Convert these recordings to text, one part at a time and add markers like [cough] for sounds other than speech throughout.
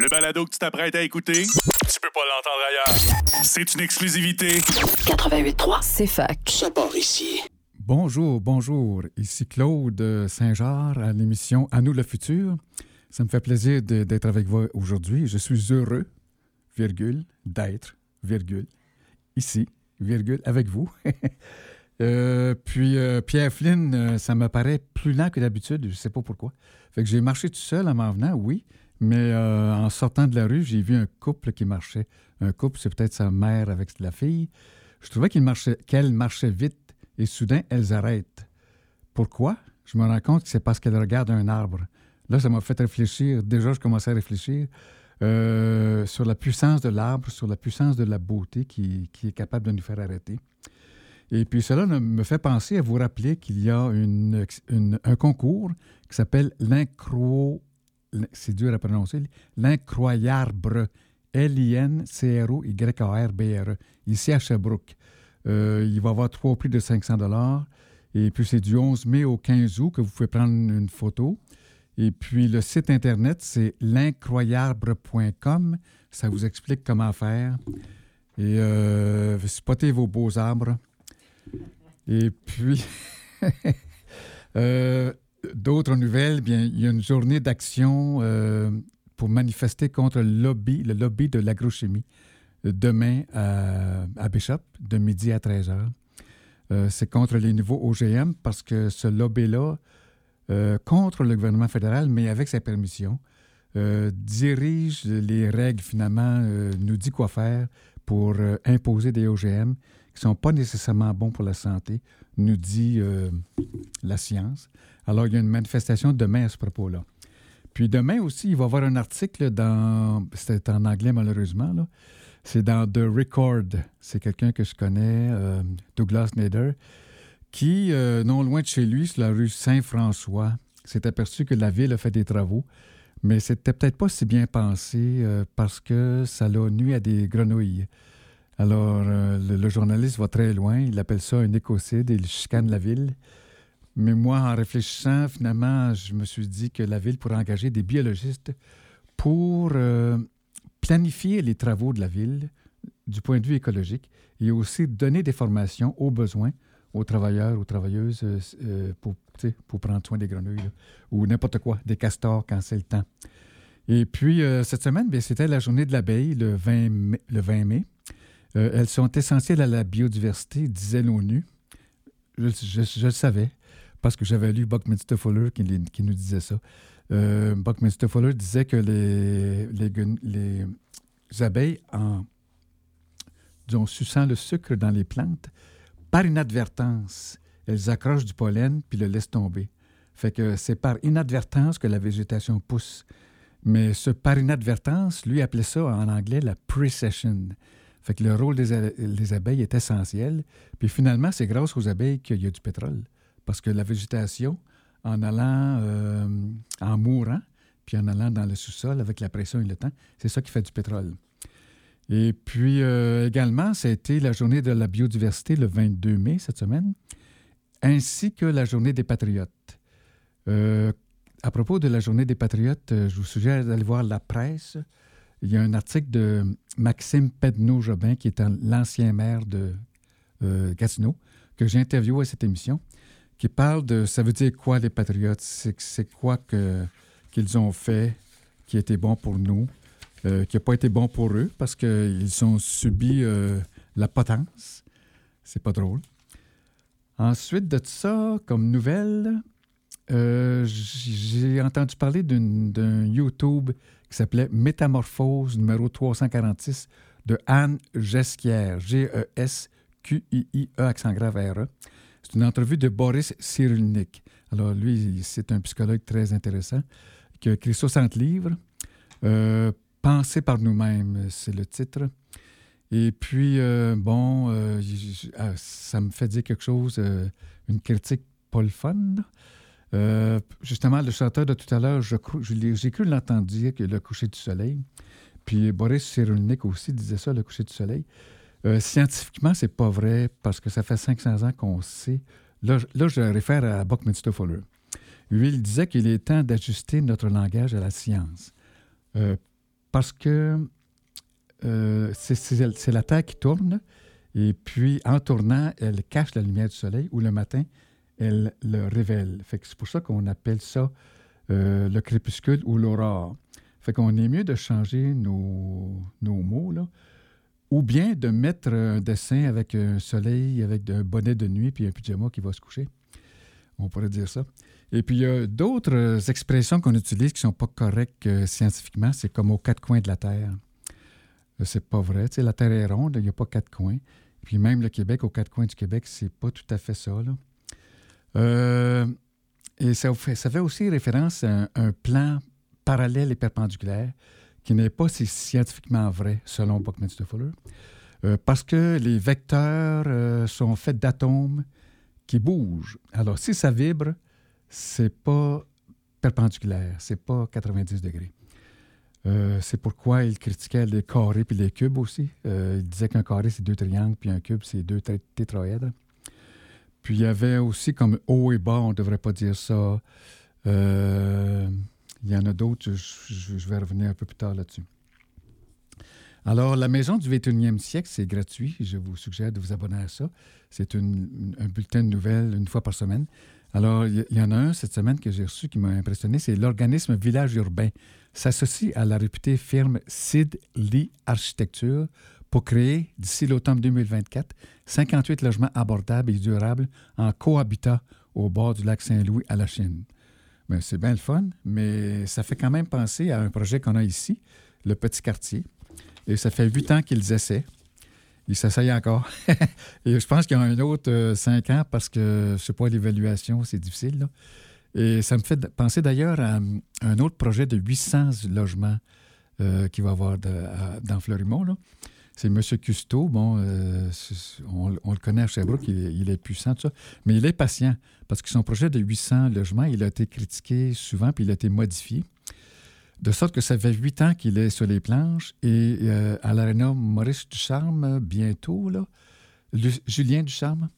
Le balado que tu t'apprêtes à écouter, tu peux pas l'entendre ailleurs. C'est une exclusivité. 88.3, c'est fac. Ça part ici. Bonjour, bonjour. Ici Claude Saint-Jean à l'émission À nous le futur. Ça me fait plaisir de- d'être avec vous aujourd'hui. Je suis heureux, virgule, d'être, virgule, ici, virgule, avec vous. [laughs] Euh, puis euh, Pierre Flynn, euh, ça me paraît plus lent que d'habitude, je sais pas pourquoi. Fait que j'ai marché tout seul en m'en venant, oui, mais euh, en sortant de la rue, j'ai vu un couple qui marchait. Un couple, c'est peut-être sa mère avec la fille. Je trouvais qu'il marchait, qu'elle marchait vite et soudain, elles arrêtent. Pourquoi? Je me rends compte que c'est parce qu'elle regarde un arbre. Là, ça m'a fait réfléchir. Déjà, je commençais à réfléchir euh, sur la puissance de l'arbre, sur la puissance de la beauté qui, qui est capable de nous faire arrêter. Et puis cela me fait penser à vous rappeler qu'il y a un concours qui s'appelle l'incro... C'est dur à prononcer. L'incroyable. L-I-N-C-R-O-Y-A-R-B-R-E. Ici à Sherbrooke. Euh, il va avoir trois prix de 500 Et puis c'est du 11 mai au 15 août que vous pouvez prendre une photo. Et puis le site internet, c'est l'incroyable.com. Ça vous explique comment faire. Et euh, spottez vos beaux arbres. Et puis, [laughs] euh, d'autres nouvelles, bien, il y a une journée d'action euh, pour manifester contre le lobby, le lobby de l'agrochimie, euh, demain à, Bishop, de midi à 13 heures. Euh, c'est contre les nouveaux OGM parce que ce lobby-là, contre le gouvernement fédéral, mais avec sa permission, dirige les règles, finalement, nous dit quoi faire pour imposer des OGM qui ne sont pas nécessairement bons pour la santé, nous dit la science. Alors, il y a une manifestation demain à ce propos-là. Puis demain aussi, il va y avoir un article dans... C'est en anglais, malheureusement, là. C'est dans The Record. C'est quelqu'un que je connais, euh, Douglas Nader, qui, euh, non loin de chez lui, sur la rue Saint-François, s'est aperçu que la ville a fait des travaux, mais c'était peut-être pas si bien pensé euh, parce que ça l'a nuit à des grenouilles. Alors, le, le journaliste va très loin, il appelle ça un écocide, il chicane la ville. Mais moi, en réfléchissant, finalement, je me suis dit que la ville pourrait engager des biologistes pour euh, planifier les travaux de la ville du point de vue écologique et aussi donner des formations aux besoins aux travailleurs, aux travailleuses euh, euh, pour, prendre soin des grenouilles ou n'importe quoi, des castors quand c'est le temps. Et puis, cette semaine, c'était la journée de l'abeille, le 20 mai. Le 20 mai. Elles sont essentielles à la biodiversité, disait l'ONU. Je le savais parce que j'avais lu Buckminster Fuller qui, nous disait ça. Euh, Buckminster Fuller disait que les, abeilles, en disons, suçant le sucre dans les plantes, par inadvertance, elles accrochent du pollen puis le laissent tomber. Fait que c'est par inadvertance que la végétation pousse. Mais ce par inadvertance, lui appelait ça en anglais la precession. Fait que le rôle des, des abeilles est essentiel. Puis finalement, c'est grâce aux abeilles qu'il y a du pétrole. Parce que la végétation, en allant, euh, en mourant, puis en allant dans le sous-sol avec la pression et le temps, c'est ça qui fait du pétrole. Et puis euh, également, ça a été la journée de la biodiversité le 22 mai cette semaine, ainsi que la journée des patriotes. Euh, à propos de la journée des patriotes, euh, je vous suggère d'aller voir la presse. Il y a un article de Maxime Pedneau-Jobin, qui est l'ancien maire de euh, Gatineau, que j'ai interviewé à cette émission, qui parle de ça veut dire quoi les patriotes, c'est quoi qu'ils ont fait qui était bon pour nous, euh, qui n'a pas été bon pour eux parce qu'ils ont subi euh, la potence. C'est pas drôle. Ensuite de ça, comme nouvelle, euh, j'ai entendu parler d'un YouTube qui s'appelait Métamorphose numéro 346 de Anne Gesquière, G-E-S-Q-I-I-E, accent grave R-E. C'est une entrevue de Boris Cyrulnik. Alors, lui, c'est un psychologue très intéressant qui a écrit 60 livres. Euh, Penser par nous-mêmes, c'est le titre. Et puis, euh, bon, euh, ah, ça me fait dire quelque chose, une critique pas justement, le chanteur de tout à l'heure, j'ai cru l'entendre dire que le coucher du soleil. Puis Boris Cyrulnik aussi disait ça, le coucher du soleil. Euh, scientifiquement, c'est pas vrai parce que ça fait 500 ans qu'on sait. Là, là, je réfère à Buckminster Fuller. Lui, il disait qu'il est temps d'ajuster notre langage à la science. Euh, parce que euh, c'est la Terre qui tourne, et puis en tournant, elle cache la lumière du soleil, ou le matin, elle le révèle. C'est pour ça qu'on appelle ça euh, le crépuscule ou l'aurore. Fait qu'on est mieux de changer nos, nos mots, là, ou bien de mettre un dessin avec un soleil, avec un bonnet de nuit, puis un pyjama qui va se coucher. On pourrait dire ça. Et puis, il y a d'autres expressions qu'on utilise qui ne sont pas correctes euh, scientifiquement. C'est comme aux quatre coins de la Terre. Euh, c'est pas vrai. La Terre est ronde, il n'y a pas quatre coins. Puis même le Québec, aux quatre coins du Québec, c'est pas tout à fait ça. Euh, et ça fait, ça fait, aussi référence à un, plan parallèle et perpendiculaire qui n'est pas si scientifiquement vrai, selon Buckminster Fuller, parce que les vecteurs sont faits d'atomes qui bougent. Alors, si ça vibre, c'est pas perpendiculaire, c'est pas 90 degrés. Euh, c'est pourquoi il critiquait les carrés puis les cubes aussi. Euh, il disait qu'un carré, c'est deux triangles, puis un cube, c'est deux tétraèdres. Puis il y avait aussi comme haut et bas, on ne devrait pas dire ça. Il y en a d'autres, je, vais revenir un peu plus tard là-dessus. Alors, la Maison du 21e siècle, c'est gratuit. Je vous suggère de vous abonner à ça. C'est un bulletin de nouvelles une fois par semaine. Alors, il y, en a un cette semaine que j'ai reçu qui m'a impressionné, c'est l'organisme Village Urbain s'associe à la réputée firme Sid Lee Architecture pour créer, d'ici l'automne 2024, 58 logements abordables et durables en cohabitat au bord du lac Saint-Louis à la Chine. Ben, c'est bien le fun, mais ça fait quand même penser à un projet qu'on a ici, le Petit Quartier. Et ça fait huit ans qu'ils essaient. Il s'essaye encore. [laughs] et je pense qu'il y a un autre euh, cinq ans parce que, je sais pas, l'évaluation, c'est difficile. Et ça me fait penser d'ailleurs à, un autre projet de 800 logements euh, qu'il va y avoir dans Fleurimont. C'est M. Custeau. Bon, euh, on, le connaît à Sherbrooke, il, est puissant, tout ça. Mais il est patient parce que son projet de 800 logements, il a été critiqué souvent, puis il a été modifié. De sorte que ça fait huit ans qu'il est sur les planches et euh, à l'aréna Maurice Ducharme, bientôt, là, Julien Ducharme,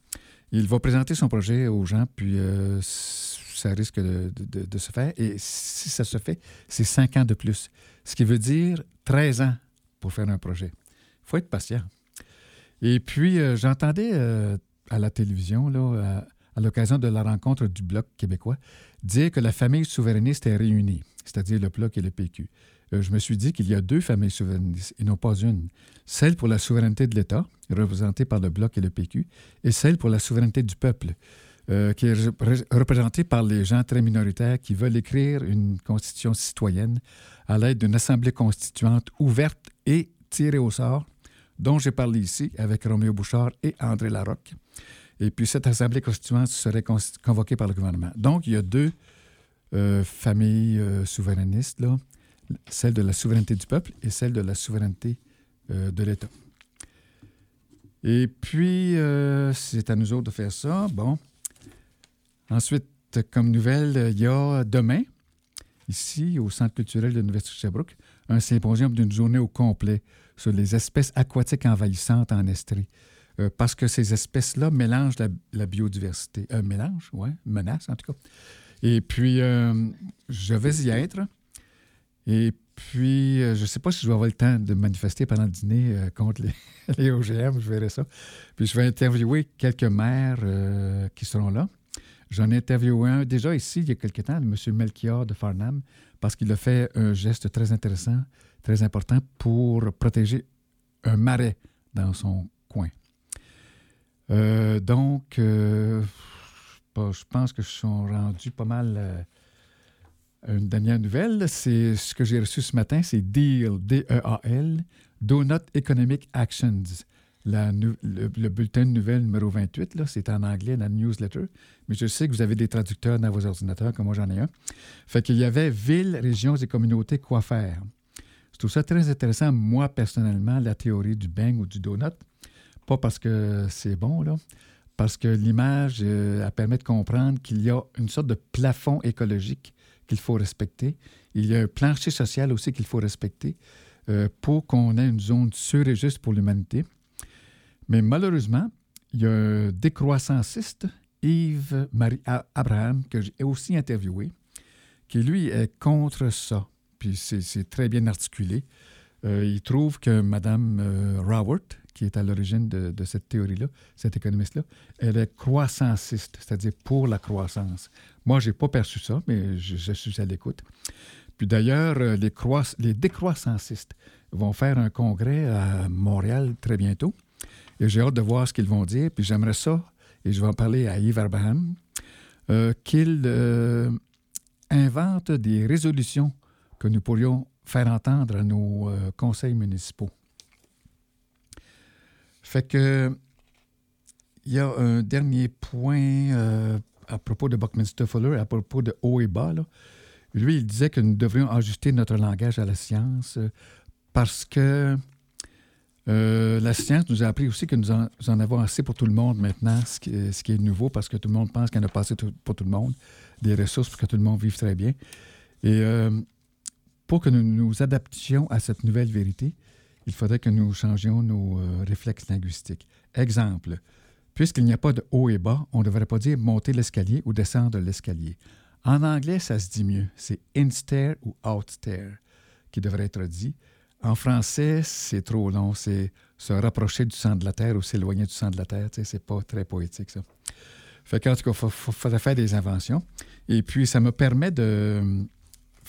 il va présenter son projet aux gens, puis euh, ça risque de, se faire. Et si ça se fait, c'est cinq ans de plus. Ce qui veut dire 13 ans pour faire un projet. Faut être patient. Et puis, euh, j'entendais à la télévision, là, à l'occasion de la rencontre du Bloc québécois, dire que la famille souverainiste est réunie, c'est-à-dire le Bloc et le PQ. Euh, je me suis dit qu'il y a deux familles souverainistes et non pas une. Celle pour la souveraineté de l'État, représentée par le Bloc et le PQ, et celle pour la souveraineté du peuple, euh, qui est représentée par les gens très minoritaires qui veulent écrire une constitution citoyenne à l'aide d'une assemblée constituante ouverte et tirée au sort, dont j'ai parlé ici avec Roméo Bouchard et André Larocque. Et puis cette assemblée constituante serait convoquée par le gouvernement. Donc, il y a deux euh, familles euh, souverainistes, là, celle de la souveraineté du peuple et celle de la souveraineté euh, de l'État. Et puis, c'est à nous autres de faire ça. Bon. Ensuite, comme nouvelle, il y a demain, ici, au Centre culturel de l'Université de Sherbrooke, un symposium d'une journée au complet sur les espèces aquatiques envahissantes en Estrie. Euh, parce que ces espèces-là mélangent la, biodiversité. Un euh, mélange, oui, menace en tout cas. Et puis, euh, je vais y être. Et puis, je ne sais pas si je vais avoir le temps de manifester pendant le dîner contre les, [laughs] OGM, je verrai ça. Puis, je vais interviewer quelques maires qui seront là. J'en ai interviewé un déjà ici, il y a quelques temps, M. Melchior de Farnham, parce qu'il a fait un geste très intéressant, très important pour protéger un marais dans son coin. Euh, donc, euh, je pense que je suis rendu pas mal euh, une dernière nouvelle. C'est ce que j'ai reçu ce matin, c'est DEAL, D-E-A-L, Donut Economic Actions. le, bulletin de nouvelles numéro 28, c'est en anglais, la newsletter, mais je sais que vous avez des traducteurs dans vos ordinateurs, comme moi j'en ai un. Fait qu'il y avait villes, régions et communautés, quoi faire. Trouve ça très intéressant, moi personnellement, la théorie du bang ou du donut. Pas parce que c'est bon, là, parce que l'image, euh, elle permet de comprendre qu'il y a une sorte de plafond écologique qu'il faut respecter. Il y a un plancher social aussi qu'il faut respecter euh, pour qu'on ait une zone sûre et juste pour l'humanité. Mais malheureusement, il y a un décroissanciste, Yves-Marie Abraham, que j'ai aussi interviewé, qui lui est contre ça. Puis c'est très bien articulé. Euh, il trouve que Mme euh, Raworth, qui est à l'origine de, cette théorie-là, cette économiste-là, elle est croissanciste, c'est-à-dire pour la croissance. Moi, je n'ai pas perçu ça, mais je, suis à l'écoute. Puis d'ailleurs, euh, les, les décroissancistes vont faire un congrès à Montréal très bientôt. Et j'ai hâte de voir ce qu'ils vont dire. Puis j'aimerais ça, et je vais en parler à Yves Abraham, qu'il invente des résolutions que nous pourrions faire entendre à nos euh, conseils municipaux. Fait que il y a un dernier point euh, à propos de Buckminster Fuller, à propos de haut et bas. Lui, il disait que nous devrions ajuster notre langage à la science euh, parce que la science nous a appris aussi que nous en, avons assez pour tout le monde maintenant, ce qui, est nouveau parce que tout le monde pense qu'il y en a pas assez pour tout le monde, des ressources pour que tout le monde vive très bien. Et pour que nous nous adaptions à cette nouvelle vérité, il faudrait que nous changions nos euh, réflexes linguistiques. Exemple, puisqu'il n'y a pas de haut et bas, on ne devrait pas dire monter l'escalier ou descendre l'escalier. En anglais, ça se dit mieux. C'est in-stair ou out-stair qui devrait être dit. En français, c'est trop long. C'est se rapprocher du centre de la Terre ou s'éloigner du centre de la Terre. C'est pas très poétique, ça. Fait qu'en tout cas, il faudrait faire des inventions. Et puis, ça me permet de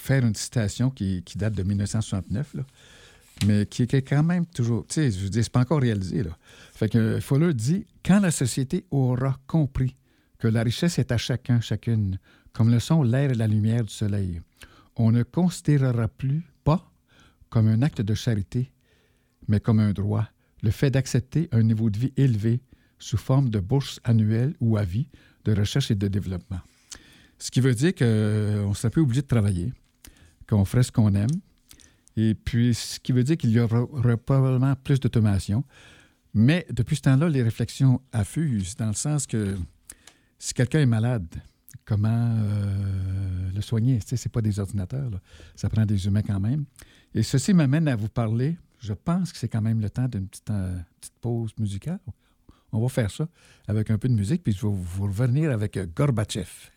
faire une citation qui, date de 1969, là, mais qui est quand même toujours. Tu sais, je veux dire, c'est pas encore réalisé. Là. Fait que Fuller dit Quand la société aura compris que la richesse est à chacun, chacune, comme le sont l'air et la lumière du soleil, on ne considérera plus, pas comme un acte de charité, mais comme un droit, le fait d'accepter un niveau de vie élevé sous forme de bourse annuelle ou à vie de recherche et de développement. Ce qui veut dire qu'on ne serait plus obligé de travailler, qu'on ferait ce qu'on aime. Et puis, ce qui veut dire qu'il y aura, probablement plus d'automation. Mais depuis ce temps-là, les réflexions affusent, dans le sens que si quelqu'un est malade, comment euh, le soigner? Ce n'est pas des ordinateurs, ça prend des humains quand même. Et ceci m'amène à vous parler, je pense que c'est quand même le temps d'une petite, euh, petite, pause musicale. On va faire ça avec un peu de musique, puis je vais vous revenir avec Gorbatchev.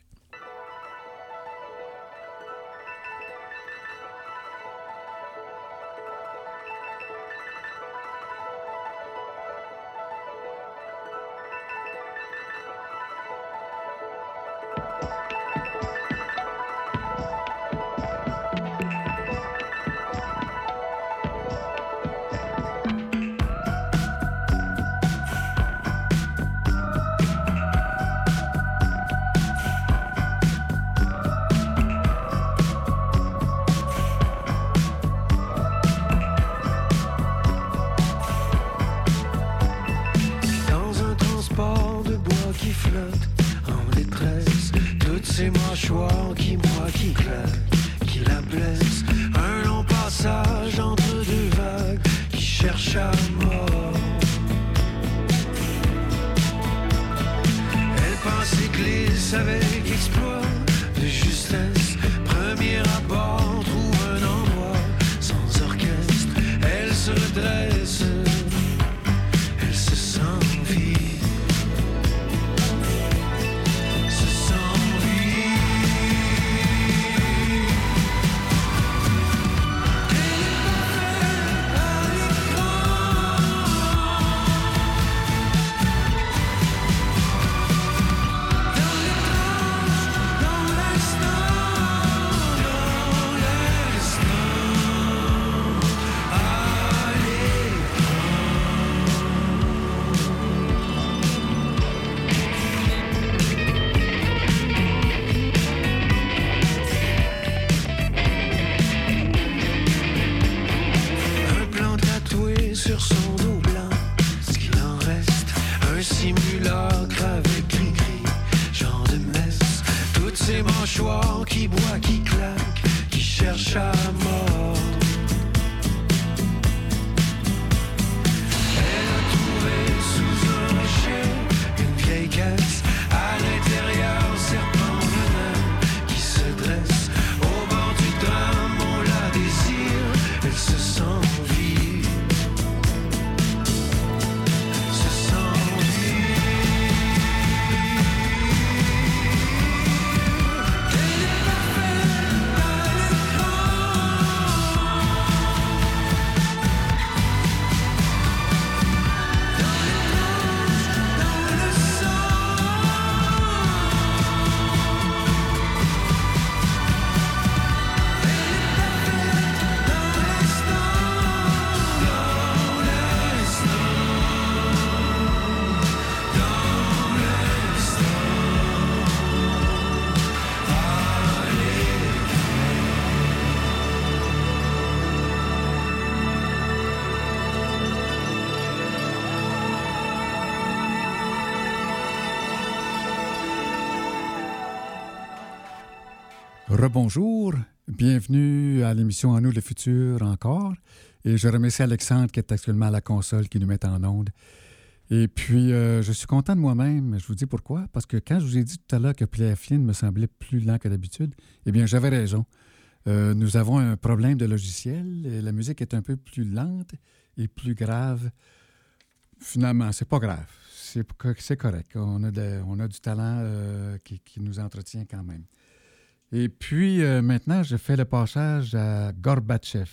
Rebonjour, bienvenue à l'émission En nous le futur encore. Et je remercie Alexandre qui est actuellement à la console qui nous met en onde. Et puis, euh, je suis content de moi-même. Je vous dis pourquoi? Parce que quand je vous ai dit tout à l'heure que Flynn me semblait plus lent que d'habitude, eh bien, j'avais raison. Euh, nous avons un problème de logiciel. Et la musique est un peu plus lente et plus grave. Finalement, c'est pas grave. C'est correct. On a, on a, du talent euh, qui, nous entretient quand même. Et puis, maintenant, je fais le passage à Gorbatchev.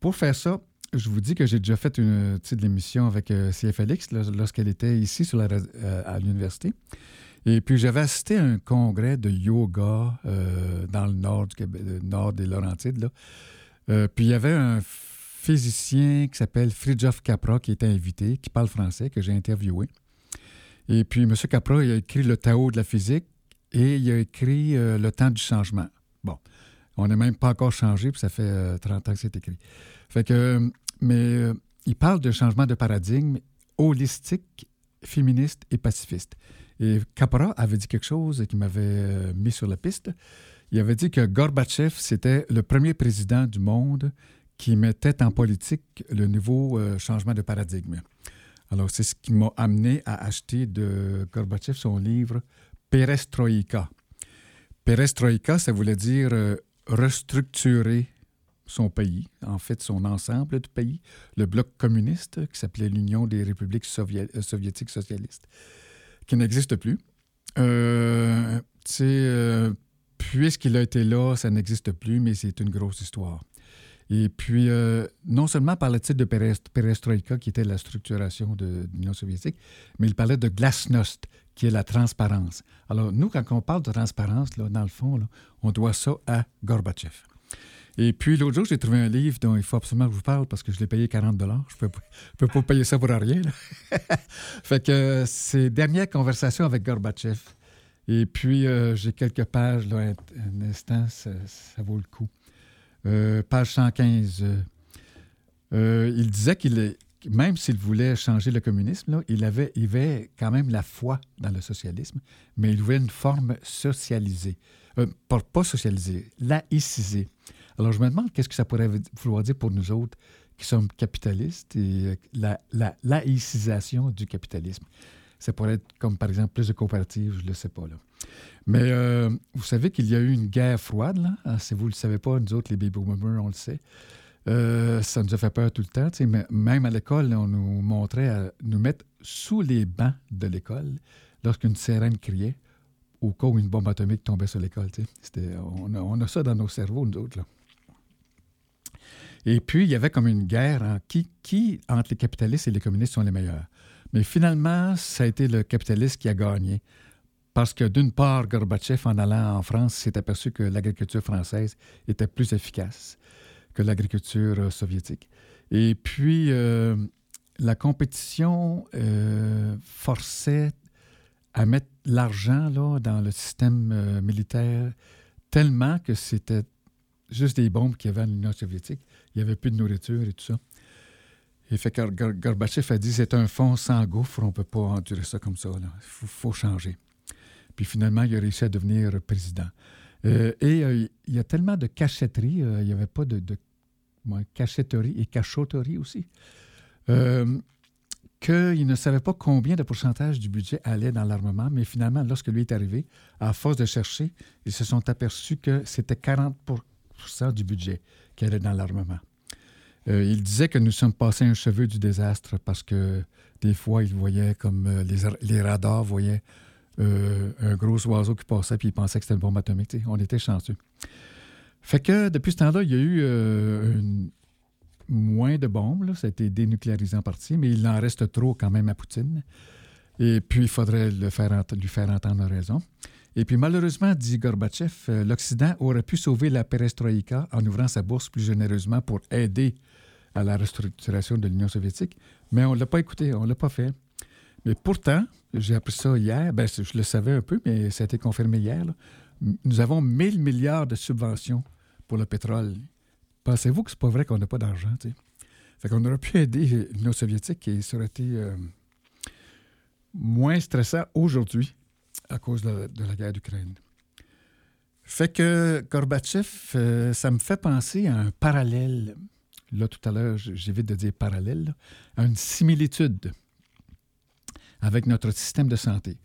Pour faire ça, je vous dis que j'ai déjà fait une petite émission avec euh, CFLX lorsqu'elle était ici euh, à l'université. Et puis, j'avais assisté à un congrès de yoga euh, dans le nord, du nord des Laurentides. puis, il y avait un physicien qui s'appelle Fridjof Capra qui était invité, qui parle français, que j'ai interviewé. Et puis, M. Capra, il a écrit le Tao de la physique et il a écrit Le temps du changement. Bon, on n'a même pas encore changé, puis ça fait 30 ans que c'est écrit. Fait que, mais euh, il parle de changement de paradigme holistique, féministe et pacifiste. Et Capra avait dit quelque chose qui m'avait euh, mis sur la piste. Il avait dit que Gorbatchev, c'était le premier président du monde qui mettait en politique le nouveau euh, changement de paradigme. Alors, c'est ce qui m'a amené à acheter de Gorbatchev son livre Perestroïka. Perestroïka, ça voulait dire restructurer son pays, en fait son ensemble de pays, le bloc communiste qui s'appelait l'Union des républiques euh, soviétiques socialistes, qui n'existe plus. Euh, euh, puisqu'il a été là, ça n'existe plus, mais c'est une grosse histoire. Et puis, euh, non seulement parlait-il de perestroïka, qui était la structuration de, l'Union soviétique, mais il parlait de glasnost, qui est la transparence. Alors, nous, quand on parle de transparence, là, dans le fond, on doit ça à Gorbatchev. Et puis l'autre jour, j'ai trouvé un livre dont il faut absolument que je vous parle parce que je l'ai payé 40 Je ne peux, peux, pas payer ça pour rien. [laughs] fait que c'est Dernière conversation avec Gorbatchev. Et puis, euh, j'ai quelques pages, là, un, instant, ça, vaut le coup. Euh, page 115. Euh, il disait qu'il même s'il voulait changer le communisme, il, avait, il avait quand même la foi dans le socialisme, mais il voulait une forme socialisée. pas, socialisée, laïcisée. Alors, je me demande qu'est-ce que ça pourrait vouloir dire pour nous autres qui sommes capitalistes et euh, la laïcisation du capitalisme. Ça pourrait être comme, par exemple, plus de coopératives, je ne le sais pas. Là. Mais euh, vous savez qu'il y a eu une guerre froide, là. Ah, si vous ne le savez pas, nous autres, les baby boomers, on le sait. Euh, ça nous a fait peur tout le temps. Mais même à l'école, on nous montrait à nous mettre sous les bancs de l'école lorsqu'une sirène criait au cas où une bombe atomique tombait sur l'école. On on a ça dans nos cerveaux, nous autres. Là. Et puis, il y avait comme une guerre hein, qui, entre les capitalistes et les communistes, sont les meilleurs? Mais finalement, ça a été le capitaliste qui a gagné. Parce que d'une part, Gorbatchev, en allant en France, s'est aperçu que l'agriculture française était plus efficace que l'agriculture euh, soviétique. Et puis, euh, la compétition euh, forçait à mettre l'argent dans le système militaire tellement que c'était juste des bombes qu'il y avait en Union soviétique. Il n'y avait plus de nourriture et tout ça. Et fait que Gorbatchev a dit c'est un fond sans gouffre, on ne peut pas endurer ça comme ça. Il faut, changer. Puis finalement, il a réussi à devenir président. Euh, et euh, il y a tellement de cachetterie, euh, il n'y avait pas de, de cachetterie et cachotterie aussi, qu'il ne savait pas combien de pourcentage du budget allait dans l'armement, mais finalement, lorsque lui est arrivé, à force de chercher, ils se sont aperçus que c'était 40% du budget qui allait dans l'armement. Euh, il disait que nous sommes passés un cheveu du désastre parce que des fois, il voyait comme euh, les, les, radars voyaient euh, un gros oiseau qui passait puis il pensait que c'était une bombe atomique. on était chanceux. Fait que depuis ce temps-là, il y a eu moins de bombes. Ça a été dénucléarisé en partie, mais il en reste trop quand même à Poutine. Et puis, il faudrait le lui faire entendre raison. Et puis malheureusement, dit Gorbatchev, euh, l'Occident aurait pu sauver la perestroïka en ouvrant sa bourse plus généreusement pour aider à la restructuration de l'Union soviétique, mais on ne l'a pas écouté, on ne l'a pas fait. Mais pourtant, j'ai appris ça hier, ben, je le savais un peu, mais ça a été confirmé hier, nous avons 1000 milliards de subventions pour le pétrole. Pensez-vous que c'est pas vrai qu'on n'a pas d'argent? Fait qu'on aurait pu aider l'Union soviétique et ça aurait été euh, moins stressant aujourd'hui à cause de, la guerre d'Ukraine. Fait que Gorbatchev, euh, ça me fait penser à un parallèle. Là, tout à l'heure, j'évite de dire parallèle, à une similitude avec notre système de santé.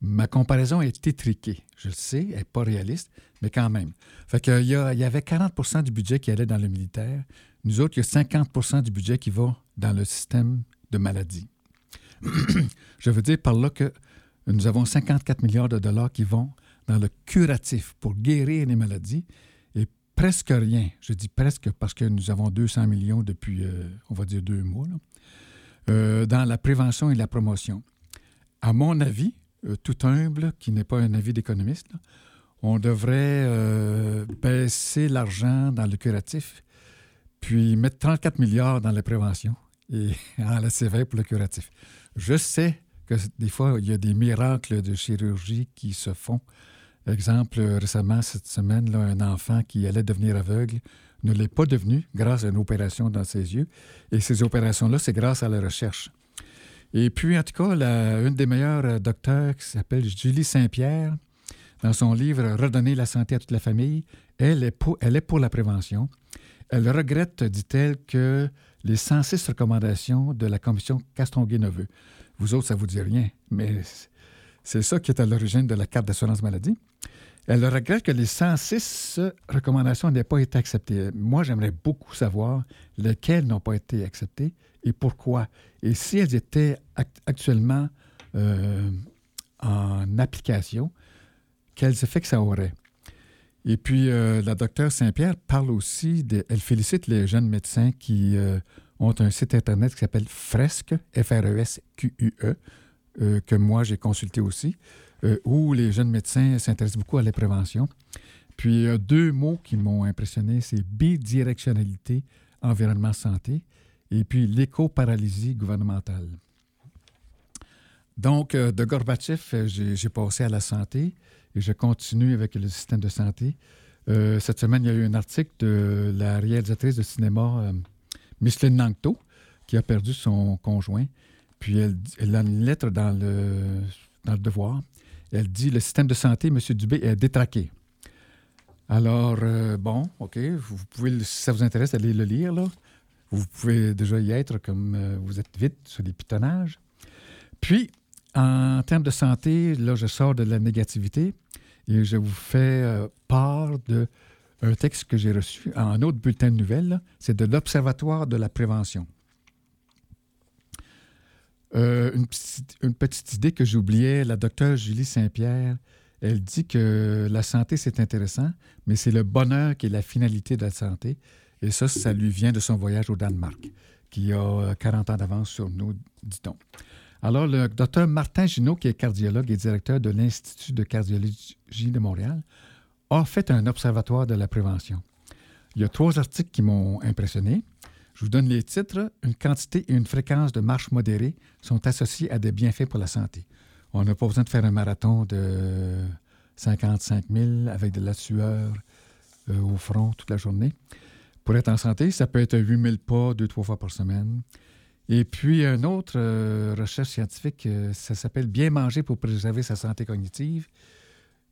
Ma comparaison est étriquée. Je le sais, elle n'est pas réaliste, mais quand même. Fait qu'il y, y avait 40% du budget qui allait dans le militaire. Nous autres, il y a 50% du budget qui va dans le système de maladie. [clears throat] Je veux dire par là que nous avons 54 milliards de dollars qui vont dans le curatif pour guérir les maladies et presque rien, je dis presque parce que nous avons 200 millions depuis, euh, on va dire, deux mois, euh, dans la prévention et la promotion. À mon avis, euh, tout humble, qui n'est pas un avis d'économiste, on devrait baisser l'argent dans le curatif, puis mettre 34 milliards dans la prévention et [laughs] en la sévère pour le curatif. Je sais que des fois, il y a des miracles de chirurgie qui se font. Exemple, récemment, cette semaine, là, un enfant qui allait devenir aveugle ne l'est pas devenu grâce à une opération dans ses yeux. Et ces opérations-là, c'est grâce à la recherche. Et puis, en tout cas, la, une des meilleures docteurs qui s'appelle Julie Saint-Pierre, dans son livre Redonner la santé à toute la famille, elle est pour, elle est pour la prévention. Elle regrette, dit-elle, que les 106 recommandations de la commission Castonguay-Neveu, vous autres, ça ne vous dit rien, mais c'est ça qui est à l'origine de la carte d'assurance maladie. Elle regrette que les 106 recommandations n'aient pas été acceptées. Moi, j'aimerais beaucoup savoir lesquelles n'ont pas été acceptées et pourquoi. Et si elles étaient actuellement euh, en application, quels effets que ça aurait? Et puis, euh, la docteure Saint-Pierre parle aussi, elle félicite les jeunes médecins qui euh, ont un site Internet qui s'appelle Fresque, F-R-E-S-Q-U-E, e, que moi j'ai consulté aussi. Euh, où les jeunes médecins s'intéressent beaucoup à la prévention. Puis, il deux mots qui m'ont impressionné, c'est bidirectionnalité, environnement santé, et puis l'éco-paralysie gouvernementale. Donc, euh, de Gorbatchev, euh, j'ai passé à la santé et je continue avec le système de santé. cette semaine, il y a eu un article de la réalisatrice de cinéma, Micheline Nangto, qui a perdu son conjoint. Puis elle, a une lettre dans le, dans le devoir elle dit le système de santé, M. Dubé, est détraqué. Alors, euh, bon, OK, vous pouvez, si ça vous intéresse, allez le lire, là. Vous pouvez déjà y être comme euh, vous êtes vite sur les pitonnages. Puis, en termes de santé, là, je sors de la négativité et je vous fais euh, part d'un texte que j'ai reçu en autre bulletin de nouvelles. C'est de l'Observatoire de la prévention. Euh, une, petite, idée que j'oubliais, la docteure Julie Saint-Pierre, elle dit que la santé, c'est intéressant, mais c'est le bonheur qui est la finalité de la santé. Et ça, ça lui vient de son voyage au Danemark, qui a 40 ans d'avance sur nous, dit-on. Alors, le docteur Martin Ginaud, qui est cardiologue et directeur de l'Institut de cardiologie de Montréal, a fait un observatoire de la prévention. Il y a trois articles qui m'ont impressionné. Je vous donne les titres. Une quantité et une fréquence de marche modérée sont associées à des bienfaits pour la santé. On n'a pas besoin de faire un marathon de 55 000 avec de la sueur euh, au front toute la journée. Pour être en santé, ça peut être 8 000 pas deux, trois fois par semaine. Et puis, une autre euh, recherche scientifique, euh, ça s'appelle Bien manger pour préserver sa santé cognitive.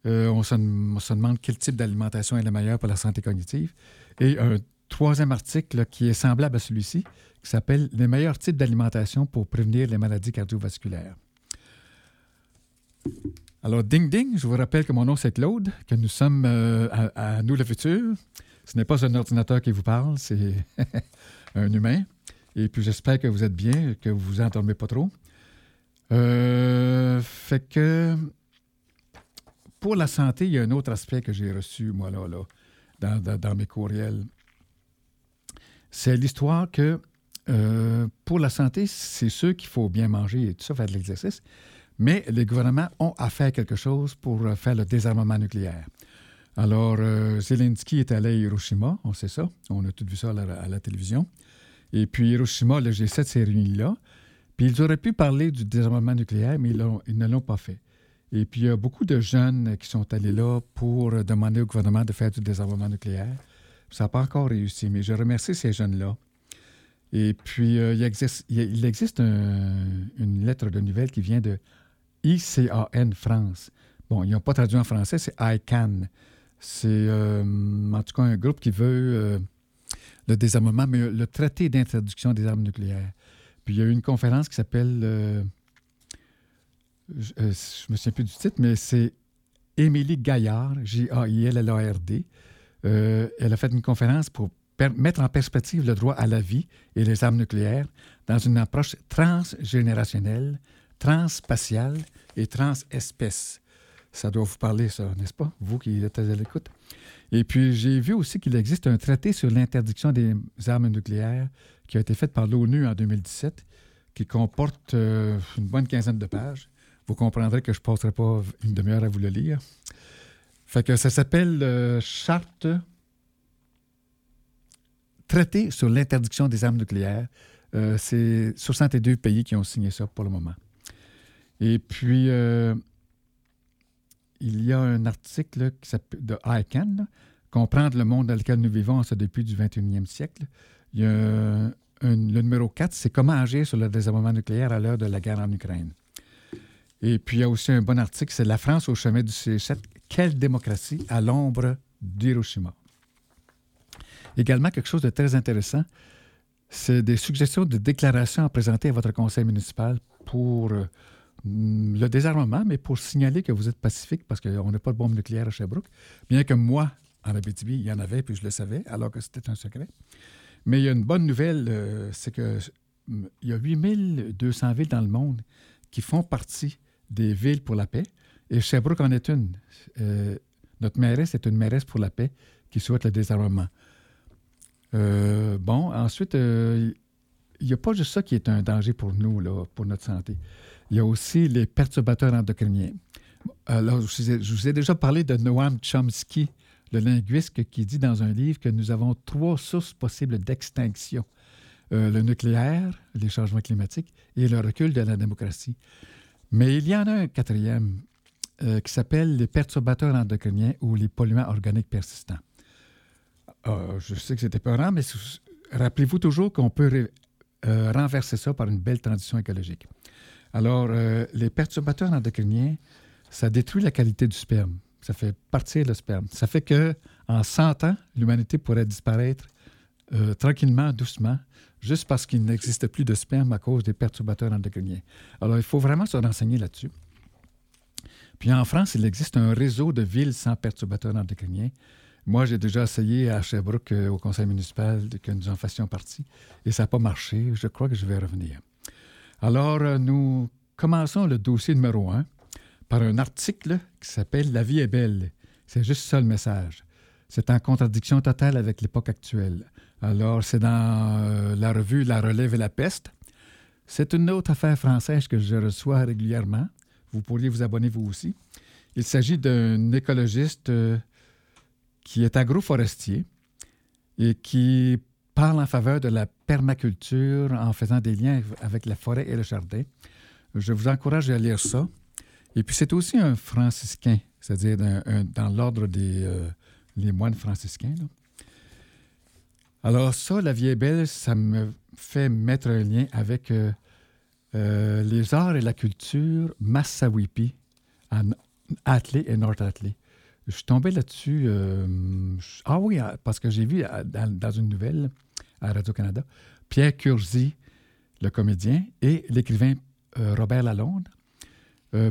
On, se, on, se, demande quel type d'alimentation est le meilleur pour la santé cognitive. Et un troisième article qui est semblable à celui-ci, qui s'appelle Les meilleurs types d'alimentation pour prévenir les maladies cardiovasculaires. Alors, ding ding, je vous rappelle que mon nom c'est Claude, que nous sommes euh, à, Nous le futur. Ce n'est pas un ordinateur qui vous parle, c'est [laughs] un humain. Et puis j'espère que vous êtes bien, que vous vous endormez pas trop. Euh, fait que pour la santé, il y a un autre aspect que j'ai reçu, moi, là, là dans mes courriels c'est l'histoire que euh, pour la santé, c'est sûr qu'il faut bien manger et tout ça, faire de l'exercice, mais les gouvernements ont à faire quelque chose pour euh, faire le désarmement nucléaire. Alors, euh, Zelensky est allé à Hiroshima, on sait ça, on a tout vu ça à la, télévision. Et puis Hiroshima, le G7 s'est réuni là. Puis ils auraient pu parler du désarmement nucléaire, mais ils, ils ne l'ont pas fait. Et puis il y a beaucoup de jeunes qui sont allés là pour demander au gouvernement de faire du désarmement nucléaire. Ça n'a pas encore réussi, mais je remercie ces jeunes-là. Et puis, euh, il existe, il existe une lettre de nouvelle qui vient de ICAN France. Bon, ils n'ont pas traduit en français, c'est ICAN. C'est en tout cas un groupe qui veut le désarmement, mais le traité d'interdiction des armes nucléaires. Puis il y a eu une conférence qui s'appelle, je ne me souviens plus du titre, mais c'est Émilie Gaillard, G-A-I-L-L-A-R-D. elle a fait une conférence pour mettre en perspective le droit à la vie et les armes nucléaires dans une approche transgénérationnelle, transspatiale et transespèce. Ça doit vous parler, ça, n'est-ce pas, vous qui êtes à l'écoute? Et puis, j'ai vu aussi qu'il existe un traité sur l'interdiction des armes nucléaires qui a été fait par l'ONU en 2017, qui comporte euh, une bonne quinzaine de pages. Vous comprendrez que je ne passerai pas une demi-heure à vous le lire. Fait que ça s'appelle euh, Charte traité sur l'interdiction des armes nucléaires. Euh, c'est 62 pays qui ont signé ça pour le moment. Et puis, euh, il y a un article qui de ICANN, Comprendre le monde dans lequel nous vivons en depuis du 21e siècle. Il y a le numéro 4, c'est Comment agir sur le désarmement nucléaire à l'heure de la guerre en Ukraine. Et puis, il y a aussi un bon article, c'est La France au chemin du C7, Quelle démocratie à l'ombre d'Hiroshima? Également, quelque chose de très intéressant, c'est des suggestions de déclarations à présenter à votre conseil municipal pour euh, le désarmement, mais pour signaler que vous êtes pacifique parce qu'on n'a pas de bombe nucléaire à Sherbrooke. Bien que moi, en Abitibi, il y en avait, puis je le savais, alors que c'était un secret. Mais il y a une bonne nouvelle, euh, c'est que mm, y a 8200 villes dans le monde qui font partie des villes pour la paix, et Sherbrooke en est une. Euh, notre mairesse est une mairesse pour la paix qui souhaite le désarmement. Euh, bon, ensuite, il euh, n'y a pas juste ça qui est un danger pour nous, là, pour notre santé. Il y a aussi les perturbateurs endocriniens. Alors, je vous ai déjà parlé de Noam Chomsky, le linguiste, qui dit dans un livre que nous avons trois sources possibles d'extinction. Le nucléaire, les changements climatiques et le recul de la démocratie. Mais il y en a un quatrième qui s'appelle les perturbateurs endocriniens ou les polluants organiques persistants. Ah, je sais que c'était peurant, mais rappelez-vous toujours qu'on peut euh, renverser ça par une belle transition écologique. Alors, euh, les perturbateurs endocriniens, ça détruit la qualité du sperme. Ça fait partir le sperme. Ça fait que en 100 ans, l'humanité pourrait disparaître euh, tranquillement, doucement, juste parce qu'il n'existe plus de sperme à cause des perturbateurs endocriniens. Alors, il faut vraiment se renseigner là-dessus. Puis en France, il existe un réseau de villes sans perturbateurs endocriniens. Moi, j'ai déjà essayé à Sherbrooke, euh, au conseil municipal, que nous en fassions partie, et ça n'a pas marché. Je crois que je vais revenir. Alors, euh, nous commençons le dossier numéro un par un article qui s'appelle La vie est belle. C'est juste ça le message. C'est en contradiction totale avec l'époque actuelle. Alors, c'est dans euh, la revue La Relève et la Peste. C'est une autre affaire française que je reçois régulièrement. Vous pourriez vous abonner vous aussi. Il s'agit d'un écologiste qui est agroforestier et qui parle en faveur de la permaculture en faisant des liens avec la forêt et le jardin. Je vous encourage à lire ça. Et puis c'est aussi un franciscain, c'est-à-dire dans, l'ordre des euh, moines franciscains. Alors ça, la vieille belle, ça me fait mettre un lien avec euh, euh, les arts et la culture Massawipi, à Atley et North Atley. Je suis tombé là-dessus. Euh, ah oui, ah, parce que j'ai vu euh, dans, une nouvelle à Radio-Canada, Pierre Curzi, le comédien, et l'écrivain Robert Lalonde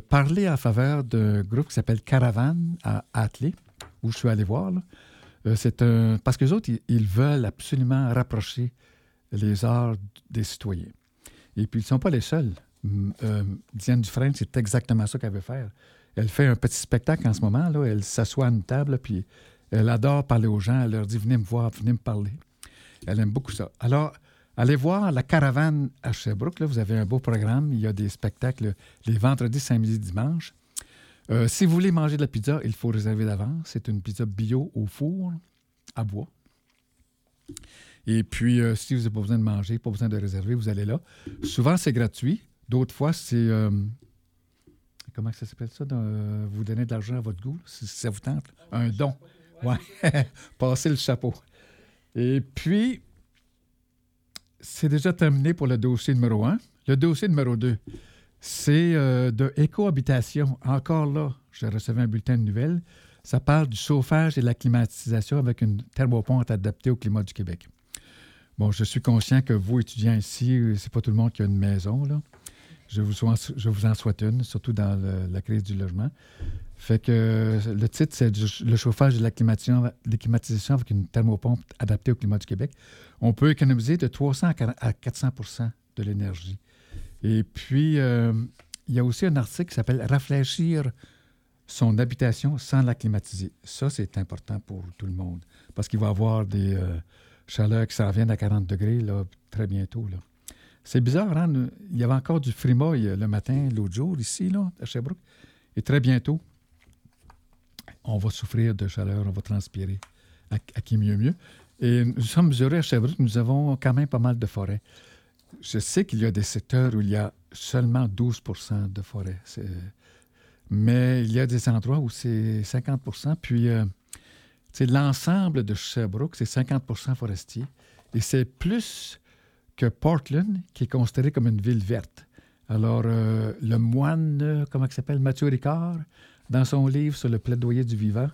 parler en faveur d'un groupe qui s'appelle Caravane à Atley, où je suis allé voir. C'est un, parce que les autres, ils, veulent absolument rapprocher les arts des citoyens. Et puis, ils ne sont pas les seuls. Diane Dufresne, c'est exactement ça qu'elle veut faire. Elle fait un petit spectacle en ce moment. Là. Elle s'assoit à une table, puis elle adore parler aux gens. Elle leur dit Venez me voir, venez me parler. Elle aime beaucoup ça. Alors, allez voir la caravane à Sherbrooke. Vous avez un beau programme. Il y a des spectacles les vendredis, samedis, dimanches. Euh, si vous voulez manger de la pizza, il faut réserver d'avance. C'est une pizza bio au four, à bois. Et puis, euh, si vous n'avez pas besoin de manger, pas besoin de réserver, vous allez là. Souvent, c'est gratuit. D'autres fois, c'est euh, comment ça s'appelle ça? Vous donnez de l'argent à votre goût, si ça vous tente. Un don. Oui. [laughs] Passer le chapeau. Et puis, c'est déjà terminé pour le dossier numéro un. Le dossier numéro deux, c'est euh, de écohabitation. Encore là, j'ai reçu un bulletin de nouvelles. Ça parle du chauffage et de la climatisation avec une thermopompe adaptée au climat du Québec. Bon, je suis conscient que vous, étudiants ici, c'est pas tout le monde qui a une maison. Je vous, en, je souhaite une, surtout dans la crise du logement. Fait que le titre, c'est le chauffage et la climatisation avec une thermopompe adaptée au climat du Québec. On peut économiser de 300 à 400% de l'énergie. Et puis, euh, il y a aussi un article qui s'appelle Rafraîchir son habitation sans la climatiser. Ça, c'est important pour tout le monde parce qu'il va y avoir des euh, chaleurs qui s'en viennent à 40 degrés là, très bientôt. C'est bizarre, hein? Il y avait encore du frimoy euh, le matin, l'autre jour, ici, là, à Sherbrooke. Et très bientôt, on va souffrir de chaleur, on va transpirer. À, qui mieux mieux. Et nous sommes heureux à Sherbrooke, nous avons quand même pas mal de forêts. Je sais qu'il y a des secteurs où il y a seulement 12% de forêt. Mais il y a des endroits où c'est 50 Puis, euh, l'ensemble de Sherbrooke, c'est 50% forestier. Et c'est plus que Portland, qui est considéré comme une ville verte. Alors, euh, le moine, euh, comment il s'appelle, Mathieu Ricard, dans son livre sur le plaidoyer du vivant,